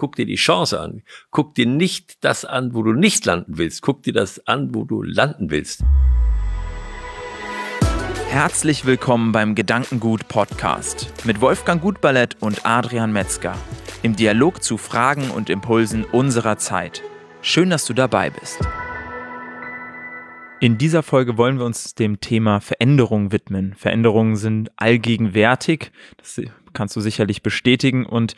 Guck dir die Chance an. Guck dir nicht das an, wo du nicht landen willst. Guck dir das an, wo du landen willst. Herzlich willkommen beim Gedankengut Podcast mit Wolfgang Gutballett und Adrian Metzger im Dialog zu Fragen und Impulsen unserer Zeit. Schön, dass du dabei bist. In dieser Folge wollen wir uns dem Thema Veränderung widmen. Veränderungen sind allgegenwärtig, das kannst du sicherlich bestätigen. Und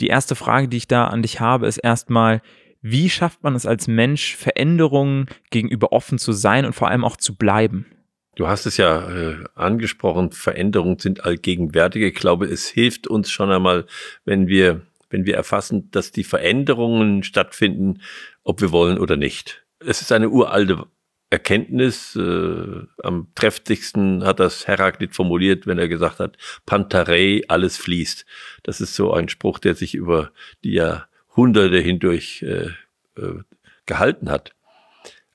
die erste Frage, die ich da an dich habe, ist erstmal, wie schafft man es als Mensch, Veränderungen gegenüber offen zu sein und vor allem auch zu bleiben? Du hast es ja äh, angesprochen, Veränderungen sind allgegenwärtig. Ich glaube, es hilft uns schon einmal, wenn wir, wenn wir erfassen, dass die Veränderungen stattfinden, ob wir wollen oder nicht. Es ist eine uralte Erkenntnis. Äh, am trefflichsten hat das Heraklit formuliert, wenn er gesagt hat, Pantarei, alles fließt. Das ist so ein Spruch, der sich über die Jahrhunderte hindurch äh, äh, gehalten hat.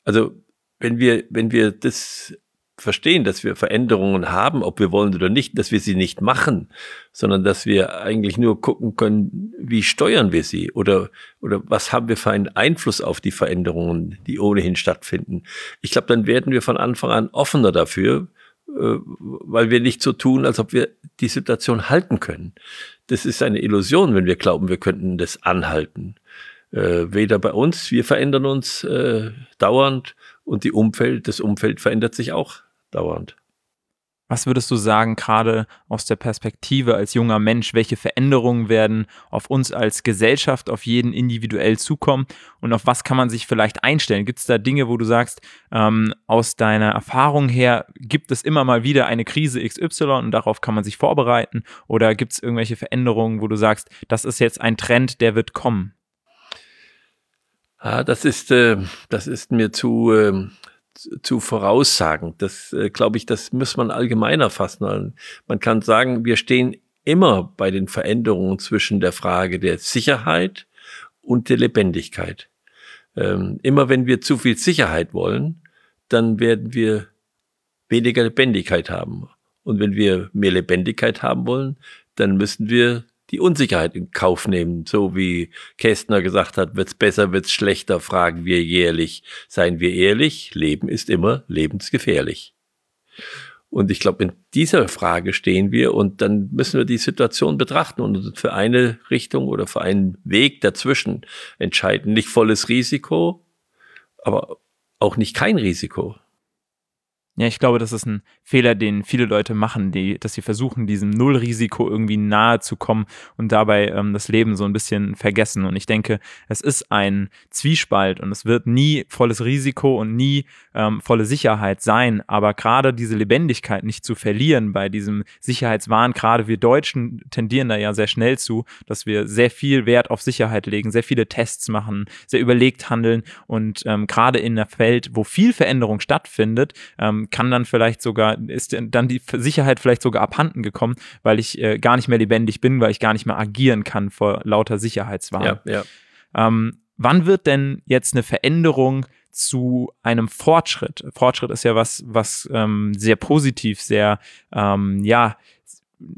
Also wenn wir, wenn wir das verstehen, dass wir Veränderungen haben, ob wir wollen oder nicht, dass wir sie nicht machen, sondern dass wir eigentlich nur gucken können, wie steuern wir sie oder, oder was haben wir für einen Einfluss auf die Veränderungen, die ohnehin stattfinden. Ich glaube, dann werden wir von Anfang an offener dafür, äh, weil wir nicht so tun, als ob wir die Situation halten können. Das ist eine Illusion, wenn wir glauben, wir könnten das anhalten. Äh, weder bei uns, wir verändern uns äh, dauernd und die Umfeld, das Umfeld verändert sich auch dauernd. Was würdest du sagen, gerade aus der Perspektive als junger Mensch, welche Veränderungen werden auf uns als Gesellschaft, auf jeden individuell zukommen und auf was kann man sich vielleicht einstellen? Gibt es da Dinge, wo du sagst, ähm, aus deiner Erfahrung her gibt es immer mal wieder eine Krise XY und darauf kann man sich vorbereiten? Oder gibt es irgendwelche Veränderungen, wo du sagst, das ist jetzt ein Trend, der wird kommen? Ah, das ist, äh, das ist mir zu, äh, zu voraussagen. Das äh, glaube ich, das muss man allgemeiner fassen. Man kann sagen, wir stehen immer bei den Veränderungen zwischen der Frage der Sicherheit und der Lebendigkeit. Ähm, immer wenn wir zu viel Sicherheit wollen, dann werden wir weniger Lebendigkeit haben. Und wenn wir mehr Lebendigkeit haben wollen, dann müssen wir die Unsicherheit in Kauf nehmen. So wie Kästner gesagt hat, wird's besser, wird's schlechter, fragen wir jährlich. Seien wir ehrlich, Leben ist immer lebensgefährlich. Und ich glaube, in dieser Frage stehen wir und dann müssen wir die Situation betrachten und für eine Richtung oder für einen Weg dazwischen entscheiden. Nicht volles Risiko, aber auch nicht kein Risiko. Ja, ich glaube, das ist ein Fehler, den viele Leute machen, die, dass sie versuchen, diesem Nullrisiko irgendwie nahe zu kommen und dabei ähm, das Leben so ein bisschen vergessen. Und ich denke, es ist ein Zwiespalt und es wird nie volles Risiko und nie ähm, volle Sicherheit sein. Aber gerade diese Lebendigkeit nicht zu verlieren bei diesem Sicherheitswahn, gerade wir Deutschen tendieren da ja sehr schnell zu, dass wir sehr viel Wert auf Sicherheit legen, sehr viele Tests machen, sehr überlegt handeln und ähm, gerade in einer Welt, wo viel Veränderung stattfindet, ähm, kann dann vielleicht sogar, ist dann die Sicherheit vielleicht sogar abhanden gekommen, weil ich äh, gar nicht mehr lebendig bin, weil ich gar nicht mehr agieren kann vor lauter Sicherheitswahn. Ja, ja. Ähm, wann wird denn jetzt eine Veränderung zu einem Fortschritt? Fortschritt ist ja was, was ähm, sehr positiv, sehr, ähm, ja,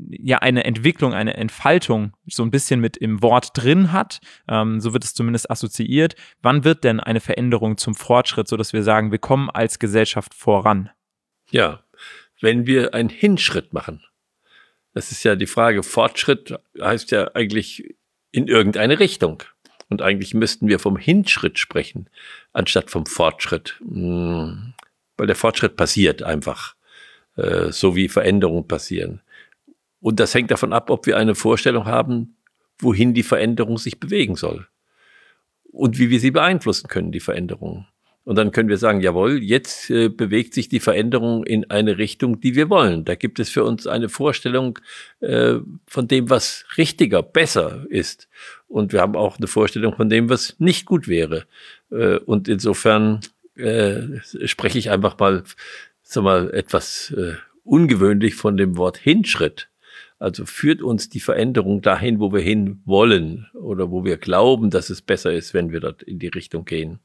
ja eine Entwicklung, eine Entfaltung so ein bisschen mit im Wort drin hat, ähm, so wird es zumindest assoziiert. Wann wird denn eine Veränderung zum Fortschritt, so dass wir sagen, wir kommen als Gesellschaft voran? Ja, wenn wir einen Hinschritt machen. Das ist ja die Frage. Fortschritt heißt ja eigentlich in irgendeine Richtung. Und eigentlich müssten wir vom Hinschritt sprechen, anstatt vom Fortschritt. Hm, weil der Fortschritt passiert einfach, äh, so wie Veränderungen passieren. Und das hängt davon ab, ob wir eine Vorstellung haben, wohin die Veränderung sich bewegen soll. Und wie wir sie beeinflussen können, die Veränderung. Und dann können wir sagen, jawohl, jetzt äh, bewegt sich die Veränderung in eine Richtung, die wir wollen. Da gibt es für uns eine Vorstellung äh, von dem, was richtiger, besser ist. Und wir haben auch eine Vorstellung von dem, was nicht gut wäre. Äh, und insofern äh, spreche ich einfach mal, sag mal, etwas äh, ungewöhnlich von dem Wort Hinschritt. Also führt uns die Veränderung dahin, wo wir hin wollen oder wo wir glauben, dass es besser ist, wenn wir dort in die Richtung gehen.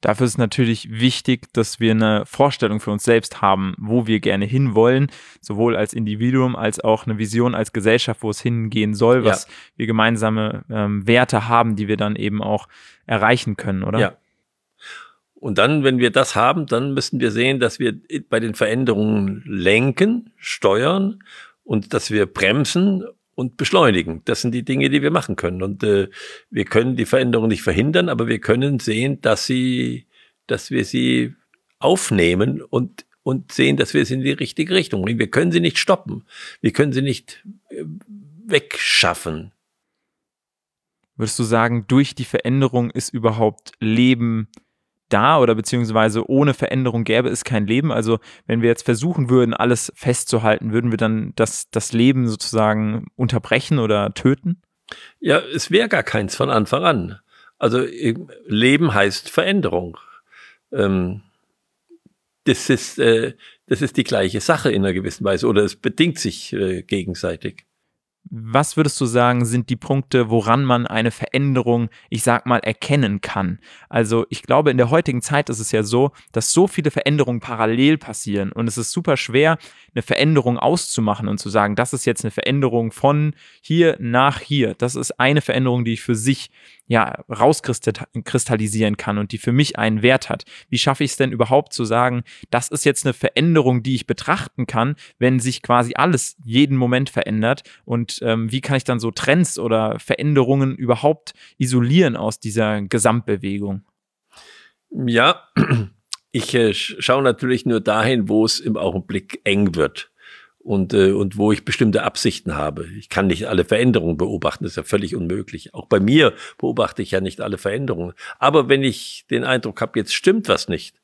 Dafür ist natürlich wichtig, dass wir eine Vorstellung für uns selbst haben, wo wir gerne hinwollen, sowohl als Individuum als auch eine Vision als Gesellschaft, wo es hingehen soll, was ja. wir gemeinsame ähm, Werte haben, die wir dann eben auch erreichen können, oder? Ja. Und dann, wenn wir das haben, dann müssen wir sehen, dass wir bei den Veränderungen lenken, steuern und dass wir bremsen und beschleunigen. Das sind die Dinge, die wir machen können. Und äh, wir können die Veränderung nicht verhindern, aber wir können sehen, dass sie, dass wir sie aufnehmen und und sehen, dass wir sie in die richtige Richtung bringen. Wir können sie nicht stoppen. Wir können sie nicht äh, wegschaffen. Würdest du sagen, durch die Veränderung ist überhaupt Leben da oder beziehungsweise ohne Veränderung gäbe es kein Leben. Also wenn wir jetzt versuchen würden, alles festzuhalten, würden wir dann das, das Leben sozusagen unterbrechen oder töten? Ja, es wäre gar keins von Anfang an. Also Leben heißt Veränderung. Ähm, das ist, äh, das ist die gleiche Sache in einer gewissen Weise oder es bedingt sich äh, gegenseitig. Was würdest du sagen, sind die Punkte, woran man eine Veränderung, ich sag mal, erkennen kann? Also, ich glaube, in der heutigen Zeit ist es ja so, dass so viele Veränderungen parallel passieren und es ist super schwer, eine Veränderung auszumachen und zu sagen, das ist jetzt eine Veränderung von hier nach hier. Das ist eine Veränderung, die ich für sich ja rauskristallisieren kann und die für mich einen Wert hat. Wie schaffe ich es denn überhaupt zu sagen, das ist jetzt eine Veränderung, die ich betrachten kann, wenn sich quasi alles jeden Moment verändert und ähm, wie kann ich dann so Trends oder Veränderungen überhaupt isolieren aus dieser Gesamtbewegung? Ja, ich äh, schaue natürlich nur dahin, wo es im Augenblick eng wird und, äh, und wo ich bestimmte Absichten habe. Ich kann nicht alle Veränderungen beobachten, das ist ja völlig unmöglich. Auch bei mir beobachte ich ja nicht alle Veränderungen. Aber wenn ich den Eindruck habe, jetzt stimmt was nicht,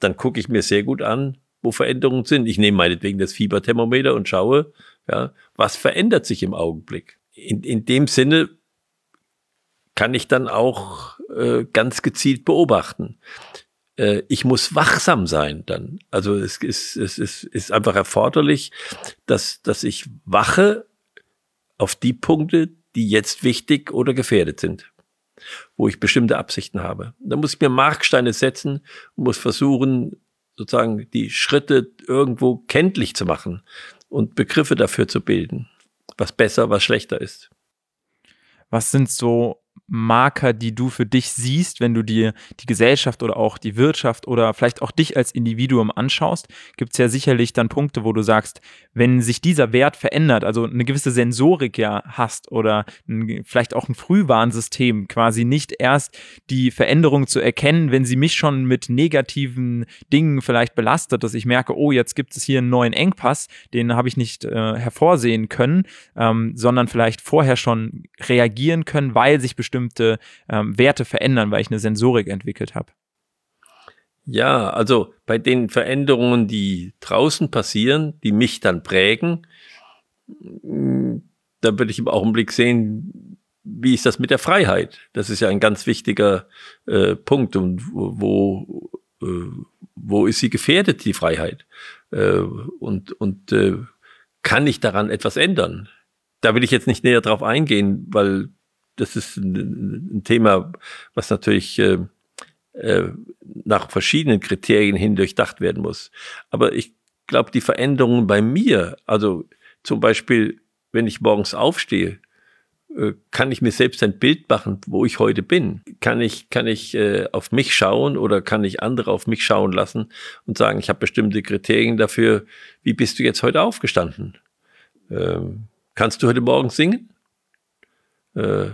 dann gucke ich mir sehr gut an, wo Veränderungen sind. Ich nehme meinetwegen das Fieberthermometer und schaue, ja, was verändert sich im Augenblick. In, in dem Sinne kann ich dann auch äh, ganz gezielt beobachten äh, ich muss wachsam sein dann. Also es ist, es ist, ist einfach erforderlich, dass, dass ich wache auf die Punkte, die jetzt wichtig oder gefährdet sind, wo ich bestimmte Absichten habe. Da muss ich mir Marksteine setzen, muss versuchen, sozusagen die Schritte irgendwo kenntlich zu machen und Begriffe dafür zu bilden, was besser, was schlechter ist. Was sind so Marker, die du für dich siehst, wenn du dir die Gesellschaft oder auch die Wirtschaft oder vielleicht auch dich als Individuum anschaust, gibt es ja sicherlich dann Punkte, wo du sagst, wenn sich dieser Wert verändert, also eine gewisse Sensorik ja hast oder ein, vielleicht auch ein Frühwarnsystem, quasi nicht erst die Veränderung zu erkennen, wenn sie mich schon mit negativen Dingen vielleicht belastet, dass ich merke, oh, jetzt gibt es hier einen neuen Engpass, den habe ich nicht äh, hervorsehen können, ähm, sondern vielleicht vorher schon reagieren können, weil sich bestimmte ähm, Werte verändern, weil ich eine Sensorik entwickelt habe. Ja, also bei den Veränderungen, die draußen passieren, die mich dann prägen, da würde ich im Augenblick sehen, wie ist das mit der Freiheit? Das ist ja ein ganz wichtiger äh, Punkt und wo, wo, äh, wo ist sie gefährdet, die Freiheit? Äh, und und äh, kann ich daran etwas ändern? Da will ich jetzt nicht näher drauf eingehen, weil das ist ein, Thema, was natürlich äh, äh, nach verschiedenen Kriterien hin durchdacht werden muss. Aber ich glaube, die Veränderungen bei mir, also zum Beispiel, wenn ich morgens aufstehe, äh, kann ich mir selbst ein Bild machen, wo ich heute bin? Kann ich, kann ich äh, auf mich schauen oder kann ich andere auf mich schauen lassen und sagen, ich habe bestimmte Kriterien dafür, wie bist du jetzt heute aufgestanden? Ähm, kannst du heute Morgen singen? Äh,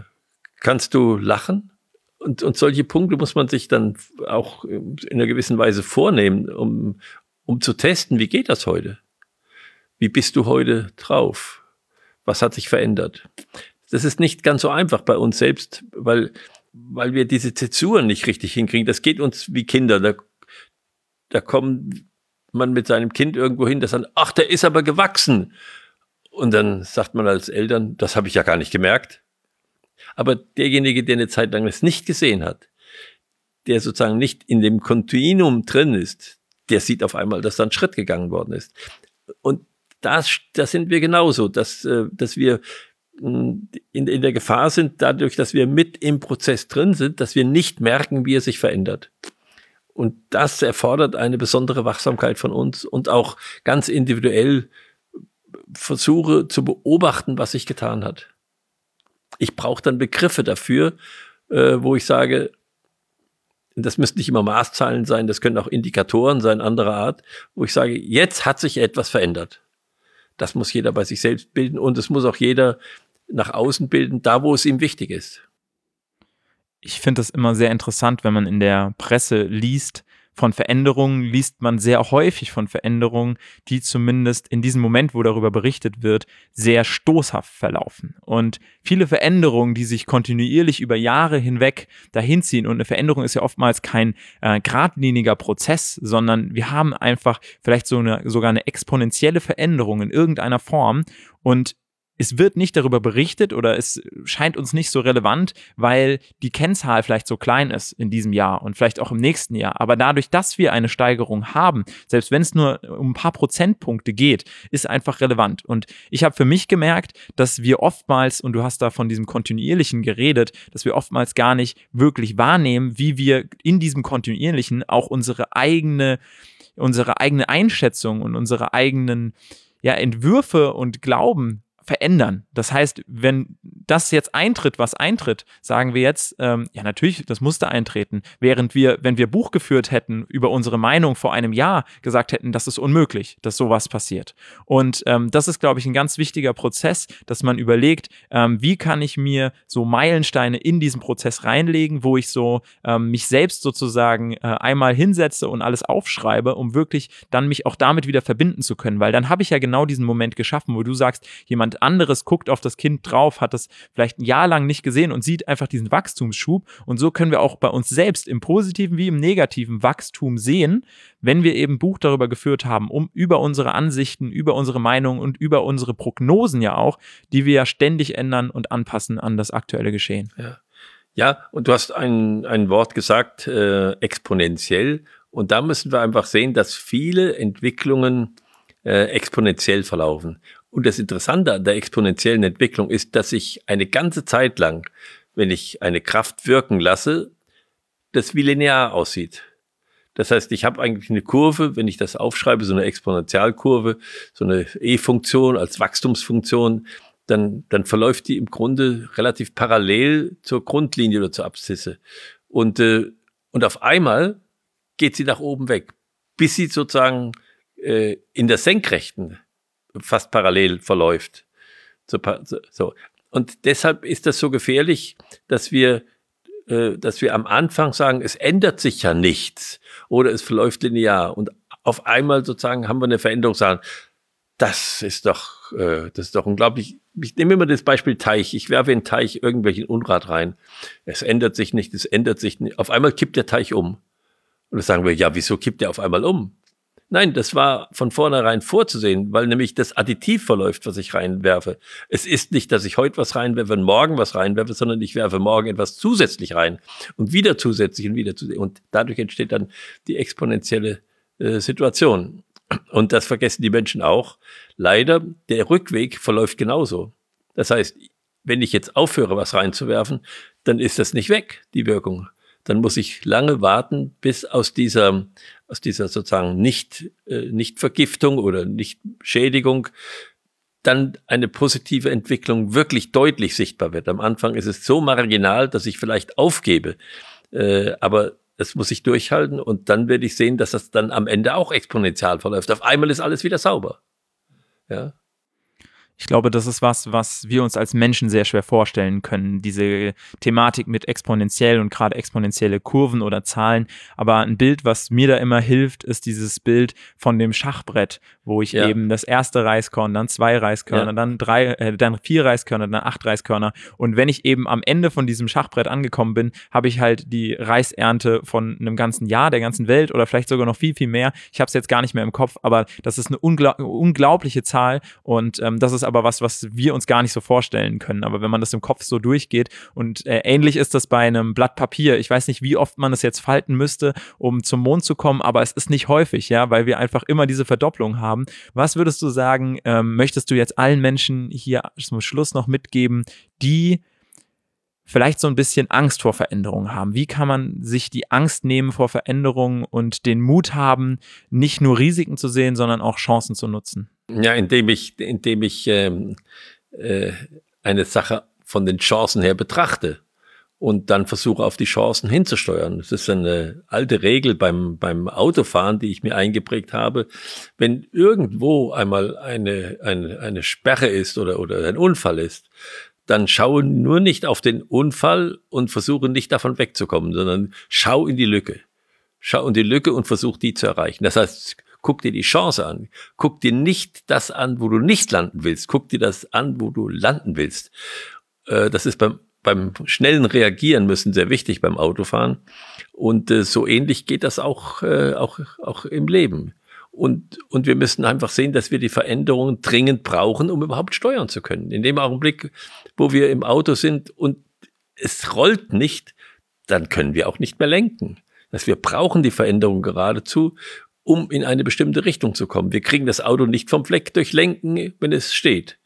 kannst du lachen? Und, und solche Punkte muss man sich dann auch in einer gewissen Weise vornehmen, um, um zu testen, wie geht das heute? Wie bist du heute drauf? Was hat sich verändert? Das ist nicht ganz so einfach bei uns selbst, weil, weil wir diese Zäsuren nicht richtig hinkriegen. Das geht uns wie Kinder. Da, da kommt man mit seinem Kind irgendwo hin, das sagt, ach, der ist aber gewachsen. Und dann sagt man als Eltern, das habe ich ja gar nicht gemerkt. Aber derjenige, der eine Zeit lang das nicht gesehen hat, der sozusagen nicht in dem Kontinuum drin ist, der sieht auf einmal, dass da ein Schritt gegangen worden ist. Und da, da sind wir genauso, dass, äh, dass wir hm, in, in der Gefahr sind, dadurch, dass wir mit im Prozess drin sind, dass wir nicht merken, wie er sich verändert. Und das erfordert eine besondere Wachsamkeit von uns und auch ganz individuell versuche zu beobachten, was sich getan hat. Ich brauche dann Begriffe dafür, äh, wo ich sage, das müssen nicht immer Maßzahlen sein, das können auch Indikatoren sein, anderer Art, wo ich sage, jetzt hat sich etwas verändert. Das muss jeder bei sich selbst bilden und es muss auch jeder nach außen bilden, da wo es ihm wichtig ist ich finde das immer sehr interessant, wenn man in der Presse liest, von Veränderungen liest man sehr häufig von Veränderungen, die zumindest in diesem Moment, wo darüber berichtet wird, sehr stoßhaft verlaufen. Und viele Veränderungen, die sich kontinuierlich über Jahre hinweg dahinziehen, und eine Veränderung ist ja oftmals kein äh, geradliniger Prozess, sondern wir haben einfach vielleicht so eine, sogar eine exponentielle Veränderung in irgendeiner Form. Und es wird nicht darüber berichtet oder es scheint uns nicht so relevant, weil die Kennzahl vielleicht so klein ist in diesem Jahr und vielleicht auch im nächsten Jahr. Aber dadurch, dass wir eine Steigerung haben, selbst wenn es nur um ein paar Prozentpunkte geht, ist einfach relevant. Und ich habe für mich gemerkt, dass wir oftmals, und du hast da von diesem kontinuierlichen geredet, dass wir oftmals gar nicht wirklich wahrnehmen, wie wir in diesem kontinuierlichen auch unsere eigene, unsere eigene Einschätzung und unsere eigenen ja, Entwürfe und Glauben verändern. Das heißt, wenn das jetzt eintritt, was eintritt, sagen wir jetzt, ähm, ja natürlich, das musste eintreten. Während wir, wenn wir Buch geführt hätten über unsere Meinung vor einem Jahr, gesagt hätten, das ist unmöglich, dass sowas passiert. Und ähm, das ist, glaube ich, ein ganz wichtiger Prozess, dass man überlegt, ähm, wie kann ich mir so Meilensteine in diesen Prozess reinlegen, wo ich so ähm, mich selbst sozusagen äh, einmal hinsetze und alles aufschreibe, um wirklich dann mich auch damit wieder verbinden zu können. Weil dann habe ich ja genau diesen Moment geschaffen, wo du sagst, jemand anderes guckt auf das Kind drauf, hat das vielleicht ein Jahr lang nicht gesehen und sieht einfach diesen Wachstumsschub. Und so können wir auch bei uns selbst im positiven wie im negativen Wachstum sehen, wenn wir eben Buch darüber geführt haben, um über unsere Ansichten, über unsere Meinungen und über unsere Prognosen ja auch, die wir ja ständig ändern und anpassen an das aktuelle Geschehen. Ja. Ja, und du hast ein, ein Wort gesagt, äh, exponentiell. Und da müssen wir einfach sehen, dass viele Entwicklungen äh, exponentiell verlaufen. Und das Interessante an der exponentiellen Entwicklung ist, dass ich eine ganze Zeit lang, wenn ich eine Kraft wirken lasse, das wie linear aussieht. Das heißt, ich habe eigentlich eine Kurve, wenn ich das aufschreibe, so eine Exponentialkurve, so eine E-Funktion als Wachstumsfunktion, dann, dann verläuft die im Grunde relativ parallel zur Grundlinie oder zur Abszisse. Und, äh, und auf einmal geht sie nach oben weg, bis sie sozusagen äh, in der Senkrechten fast parallel verläuft. So. Und deshalb ist das so gefährlich, dass wir, äh, dass wir am Anfang sagen, es ändert sich ja nichts oder es verläuft linear und auf einmal sozusagen haben wir eine Veränderung, sagen, das ist doch, äh, das ist doch unglaublich. Ich nehme immer das Beispiel Teich. Ich werfe in den Teich irgendwelchen Unrat rein. Es ändert sich nicht, es ändert sich nicht. Auf einmal kippt der Teich um. Und dann sagen wir, ja, wieso kippt der auf einmal um? Nein, das war von vornherein vorzusehen, weil nämlich das Additiv verläuft, was ich reinwerfe. Es ist nicht, dass ich heute was reinwerfe und morgen was reinwerfe, sondern ich werfe morgen etwas zusätzlich rein und wieder zusätzlich und wieder zusätzlich. Und dadurch entsteht dann die exponentielle äh, Situation. Und das vergessen die Menschen auch. Leider, der Rückweg verläuft genauso. Das heißt, wenn ich jetzt aufhöre, was reinzuwerfen, dann ist das nicht weg, die Wirkung dann muss ich lange warten, bis aus dieser, aus dieser sozusagen nicht, äh, nicht Vergiftung oder nicht Schädigung dann eine positive Entwicklung wirklich deutlich sichtbar wird. Am Anfang ist es so marginal, dass ich vielleicht aufgebe, äh, aber das muss ich durchhalten und dann werde ich sehen, dass das dann am Ende auch exponentiell verläuft. Auf einmal ist alles wieder sauber. Ja. Ich glaube, das ist was, was wir uns als Menschen sehr schwer vorstellen können. Diese Thematik mit exponentiell und gerade exponentielle Kurven oder Zahlen. Aber ein Bild, was mir da immer hilft, ist dieses Bild von dem Schachbrett, wo ich ja. eben das erste Reiskorn, dann zwei Reiskörner, ja. dann drei, äh, dann vier Reiskörner, dann acht Reiskörner. Und wenn ich eben am Ende von diesem Schachbrett angekommen bin, habe ich halt die Reisernte von einem ganzen Jahr, der ganzen Welt oder vielleicht sogar noch viel, viel mehr. Ich habe es jetzt gar nicht mehr im Kopf, aber das ist eine unglaub unglaubliche Zahl und ähm, das ist aber was, was wir uns gar nicht so vorstellen können. Aber wenn man das im Kopf so durchgeht und äh, ähnlich ist das bei einem Blatt Papier. Ich weiß nicht, wie oft man es jetzt falten müsste, um zum Mond zu kommen, aber es ist nicht häufig, ja, weil wir einfach immer diese Verdopplung haben. Was würdest du sagen, ähm, möchtest du jetzt allen Menschen hier zum Schluss noch mitgeben, die vielleicht so ein bisschen Angst vor Veränderungen haben. Wie kann man sich die Angst nehmen vor Veränderungen und den Mut haben, nicht nur Risiken zu sehen, sondern auch Chancen zu nutzen? Ja, indem ich, indem ich ähm, äh, eine Sache von den Chancen her betrachte und dann versuche auf die Chancen hinzusteuern. Das ist eine alte Regel beim, beim Autofahren, die ich mir eingeprägt habe. Wenn irgendwo einmal eine, eine, eine Sperre ist oder, oder ein Unfall ist, dann schau nur nicht auf den Unfall und versuche nicht davon wegzukommen, sondern schau in die Lücke. Schau in die Lücke und versuch die zu erreichen. Das heißt, guck dir die Chance an. Guck dir nicht das an, wo du nicht landen willst. Guck dir das an, wo du landen willst. Äh, das ist beim, beim schnellen Reagieren müssen sehr wichtig beim Autofahren. Und äh, so ähnlich geht das auch, äh, auch, auch im Leben. Und, und wir müssen einfach sehen, dass wir die Veränderungen dringend brauchen, um überhaupt steuern zu können. In dem Augenblick, wo wir im Auto sind und es rollt nicht, dann können wir auch nicht mehr lenken. Dass wir brauchen die Veränderung geradezu, um in eine bestimmte Richtung zu kommen. Wir kriegen das Auto nicht vom Fleck durchlenken, wenn es steht,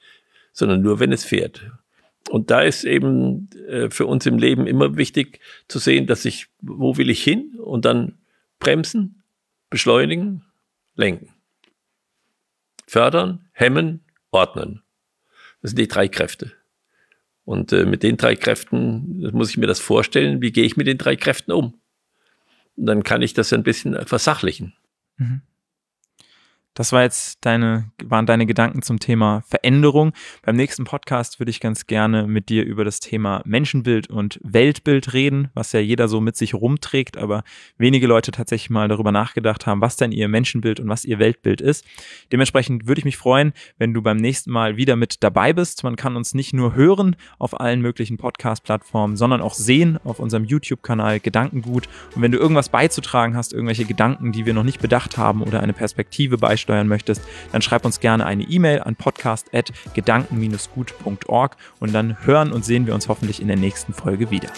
sondern nur, wenn es fährt. Und da ist eben äh, für uns im Leben immer wichtig zu sehen, dass ich, wo will ich hin? Und dann bremsen, beschleunigen, lenken. Fördern, hemmen, ordnen. Das sind die drei Kräfte. Und äh, mit den drei Kräften muss ich mir das vorstellen, wie gehe ich mit den drei Kräften um? Und dann kann ich das ein bisschen versachlichen. Mm-hmm. Das war jetzt deine, waren deine Gedanken zum Thema Veränderung. Beim nächsten Podcast würde ich ganz gerne mit dir über das Thema Menschenbild und Weltbild reden, was ja jeder so mit sich rumträgt, aber wenige Leute tatsächlich mal darüber nachgedacht haben, was denn ihr Menschenbild und was ihr Weltbild ist. Dementsprechend würde ich mich freuen, wenn du beim nächsten Mal wieder mit dabei bist. Man kann uns nicht nur hören auf allen möglichen Podcast-Plattformen, sondern auch sehen auf unserem YouTube-Kanal Gedankengut. Und wenn du irgendwas beizutragen hast, irgendwelche Gedanken, die wir noch nicht bedacht haben oder eine Perspektive beispielsweise beisteuern möchtest, dann schreib uns gerne eine E-Mail an podcast.gedanken-gut.org und dann hören und sehen wir uns hoffentlich in der nächsten Folge wieder.